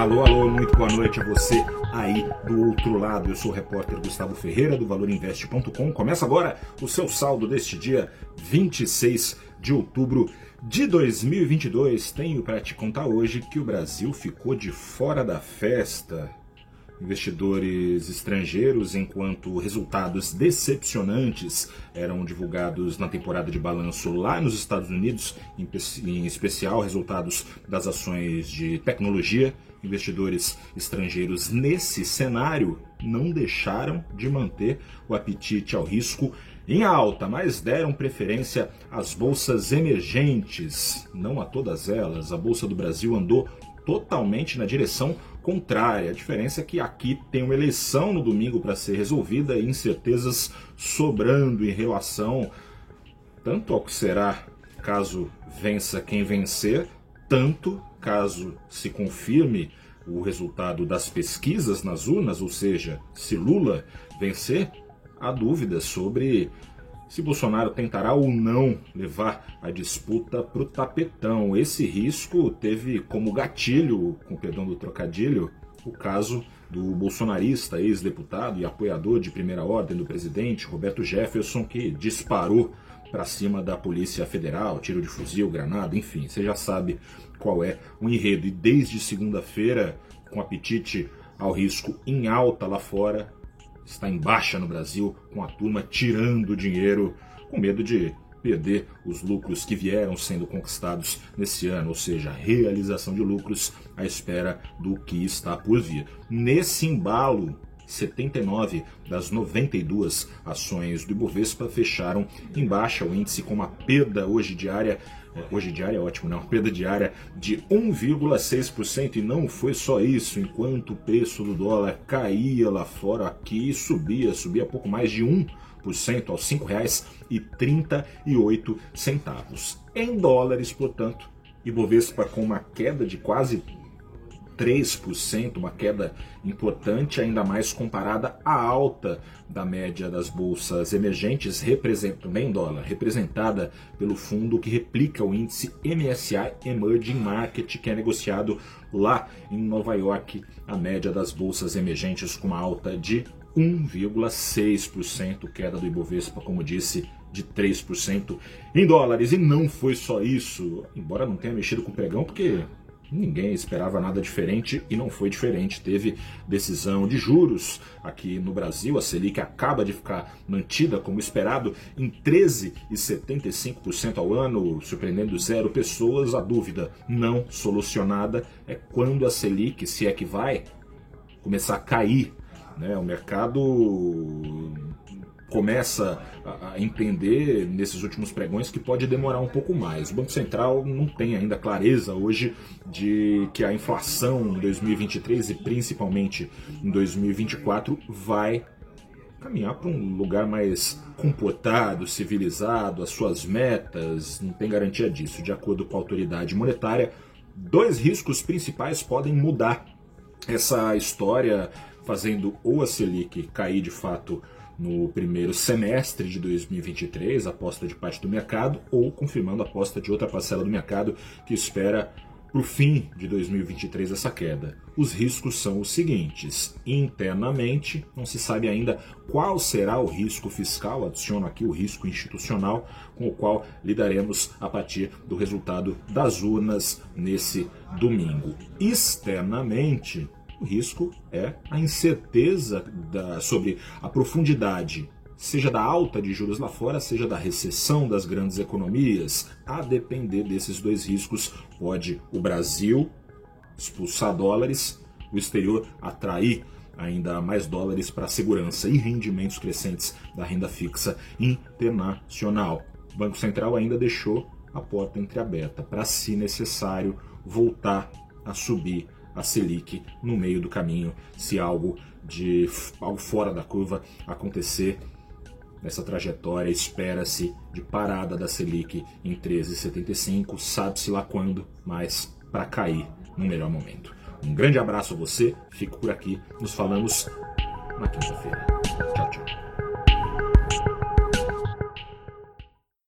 Alô, alô, muito boa noite a você aí do outro lado. Eu sou o repórter Gustavo Ferreira do ValorInvest.com. Começa agora o seu saldo deste dia 26 de outubro de 2022. Tenho para te contar hoje que o Brasil ficou de fora da festa investidores estrangeiros, enquanto resultados decepcionantes eram divulgados na temporada de balanço lá nos Estados Unidos, em especial resultados das ações de tecnologia. Investidores estrangeiros nesse cenário não deixaram de manter o apetite ao risco em alta, mas deram preferência às bolsas emergentes, não a todas elas. A Bolsa do Brasil andou totalmente na direção contrária. A diferença é que aqui tem uma eleição no domingo para ser resolvida e incertezas sobrando em relação tanto ao que será caso vença quem vencer, tanto caso se confirme o resultado das pesquisas nas urnas, ou seja, se Lula vencer, há dúvidas sobre se Bolsonaro tentará ou não levar a disputa para o tapetão. Esse risco teve como gatilho, com perdão do trocadilho, o caso do bolsonarista, ex-deputado e apoiador de primeira ordem do presidente, Roberto Jefferson, que disparou para cima da Polícia Federal, tiro de fuzil, granada, enfim, você já sabe qual é o enredo. E desde segunda-feira, com apetite ao risco em alta lá fora, está em baixa no Brasil, com a turma tirando dinheiro, com medo de perder os lucros que vieram sendo conquistados nesse ano, ou seja, realização de lucros à espera do que está por vir. Nesse embalo, 79 das 92 ações do Ibovespa fecharam em baixa, o índice com uma perda hoje diária é, hoje diária é ótimo, não, perda diária de 1,6% e não foi só isso, enquanto o preço do dólar caía lá fora, aqui subia, subia pouco mais de 1% aos R$ 5,38. Em dólares, portanto, Ibovespa com uma queda de quase 3%, uma queda importante, ainda mais comparada à alta da média das bolsas emergentes, também dólar, representada pelo fundo que replica o índice MSI Emerging Market, que é negociado lá em Nova York, a média das bolsas emergentes com uma alta de 1,6%, queda do Ibovespa, como disse, de 3% em dólares. E não foi só isso, embora não tenha mexido com o pregão, porque Ninguém esperava nada diferente e não foi diferente. Teve decisão de juros aqui no Brasil. A Selic acaba de ficar mantida como esperado em 13,75% ao ano, surpreendendo zero pessoas. A dúvida não solucionada é quando a Selic, se é que vai, começar a cair. Né? O mercado começa a entender nesses últimos pregões que pode demorar um pouco mais. O Banco Central não tem ainda clareza hoje de que a inflação em 2023 e principalmente em 2024 vai caminhar para um lugar mais comportado, civilizado, as suas metas, não tem garantia disso. De acordo com a autoridade monetária, dois riscos principais podem mudar essa história, fazendo ou a Selic cair de fato no primeiro semestre de 2023, aposta de parte do mercado, ou confirmando a aposta de outra parcela do mercado que espera para o fim de 2023 essa queda. Os riscos são os seguintes: internamente, não se sabe ainda qual será o risco fiscal, adiciono aqui o risco institucional, com o qual lidaremos a partir do resultado das urnas nesse domingo. Externamente, o risco é a incerteza da, sobre a profundidade, seja da alta de juros lá fora, seja da recessão das grandes economias. A depender desses dois riscos, pode o Brasil expulsar dólares, o exterior atrair ainda mais dólares para segurança e rendimentos crescentes da renda fixa internacional. O Banco Central ainda deixou a porta entreaberta para, se necessário, voltar a subir a Selic no meio do caminho, se algo de algo fora da curva acontecer nessa trajetória, espera-se de parada da Selic em 13,75, sabe-se lá quando, mas para cair no melhor momento. Um grande abraço a você, fico por aqui, nos falamos na quinta-feira. Tchau, tchau.